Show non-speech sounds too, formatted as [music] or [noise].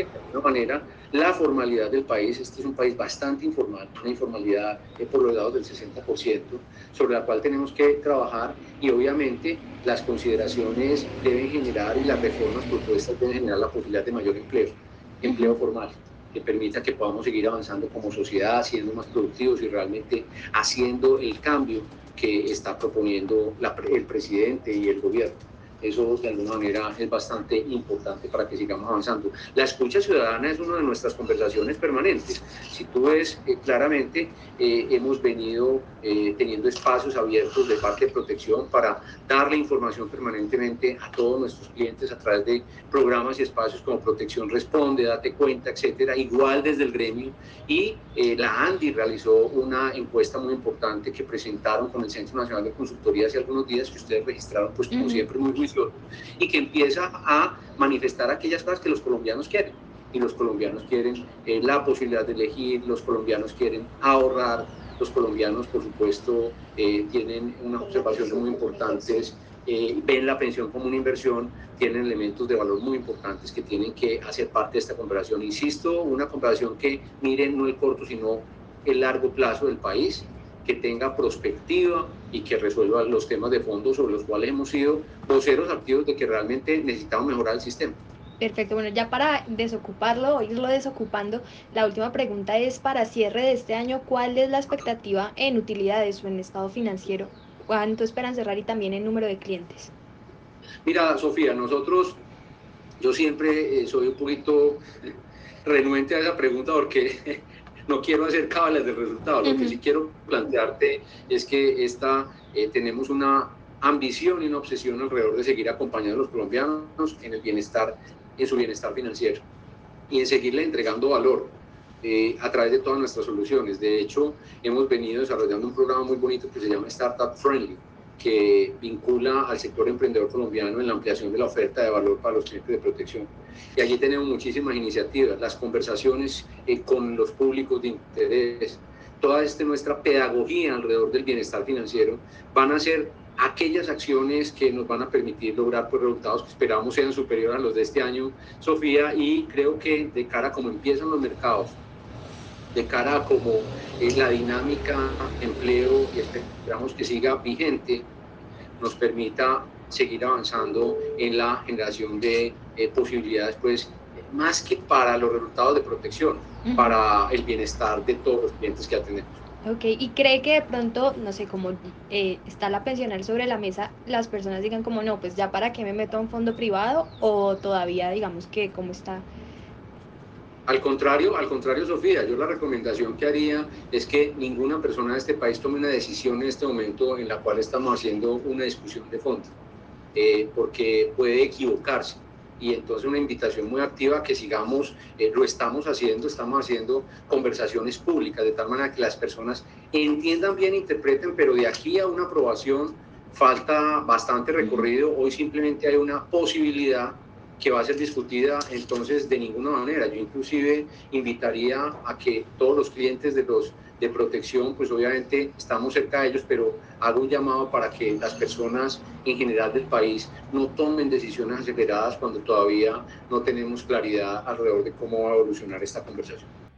de alguna manera la formalidad del país. Este es un país bastante informal, una informalidad por los lados del 60%, sobre la cual tenemos que trabajar y obviamente las consideraciones deben generar y las reformas propuestas deben generar la posibilidad de mayor empleo, empleo formal que permita que podamos seguir avanzando como sociedad, siendo más productivos y realmente haciendo el cambio que está proponiendo el presidente y el gobierno. Eso de alguna manera es bastante importante para que sigamos avanzando. La escucha ciudadana es una de nuestras conversaciones permanentes. Si tú ves eh, claramente, eh, hemos venido eh, teniendo espacios abiertos de parte de protección para darle información permanentemente a todos nuestros clientes a través de programas y espacios como Protección Responde, Date Cuenta, etcétera, igual desde el gremio. Y la ANDI realizó una encuesta muy importante que presentaron con el Centro Nacional de Consultoría hace algunos días que ustedes registraron, pues como siempre, muy y que empieza a manifestar aquellas cosas que los colombianos quieren. Y los colombianos quieren eh, la posibilidad de elegir, los colombianos quieren ahorrar, los colombianos, por supuesto, eh, tienen unas observaciones muy importantes, eh, ven la pensión como una inversión, tienen elementos de valor muy importantes que tienen que hacer parte de esta comparación. Insisto, una comparación que miren no el corto, sino el largo plazo del país que tenga prospectiva y que resuelva los temas de fondo sobre los cuales hemos sido voceros activos de que realmente necesitamos mejorar el sistema. Perfecto, bueno, ya para desocuparlo o irlo desocupando, la última pregunta es para cierre de este año, ¿cuál es la expectativa en utilidades o en estado financiero? ¿Cuánto esperan cerrar y también en número de clientes? Mira, Sofía, nosotros, yo siempre eh, soy un poquito renuente a esa pregunta porque [laughs] no quiero hacer cabales del resultado, lo que sí quiero plantearte es que esta, eh, tenemos una ambición y una obsesión alrededor de seguir acompañando a los colombianos en el bienestar, en su bienestar financiero y en seguirle entregando valor eh, a través de todas nuestras soluciones. De hecho, hemos venido desarrollando un programa muy bonito que se llama Startup Friendly, que vincula al sector emprendedor colombiano en la ampliación de la oferta de valor para los clientes de protección. Y allí tenemos muchísimas iniciativas, las conversaciones eh, con los públicos de interés, toda esta nuestra pedagogía alrededor del bienestar financiero van a ser aquellas acciones que nos van a permitir lograr pues, resultados que esperamos sean superiores a los de este año, Sofía, y creo que de cara a cómo empiezan los mercados, de cara a cómo es la dinámica empleo y esperamos que siga vigente, nos permita seguir avanzando en la generación de eh, posibilidades, pues, más que para los resultados de protección, para el bienestar de todos los clientes que atendemos. Ok, y cree que de pronto, no sé, como eh, está la pensional sobre la mesa, las personas digan como, no, pues ya para qué me meto a un fondo privado o todavía digamos que como está al contrario, al contrario, Sofía, yo la recomendación que haría es que ninguna persona de este país tome una decisión en este momento en la cual estamos haciendo una discusión de fondo, eh, porque puede equivocarse. Y entonces una invitación muy activa que sigamos, eh, lo estamos haciendo, estamos haciendo conversaciones públicas, de tal manera que las personas entiendan bien, interpreten, pero de aquí a una aprobación falta bastante recorrido. Hoy simplemente hay una posibilidad que va a ser discutida entonces de ninguna manera. Yo inclusive invitaría a que todos los clientes de los de protección, pues obviamente estamos cerca de ellos, pero hago un llamado para que las personas en general del país no tomen decisiones aceleradas cuando todavía no tenemos claridad alrededor de cómo va a evolucionar esta conversación.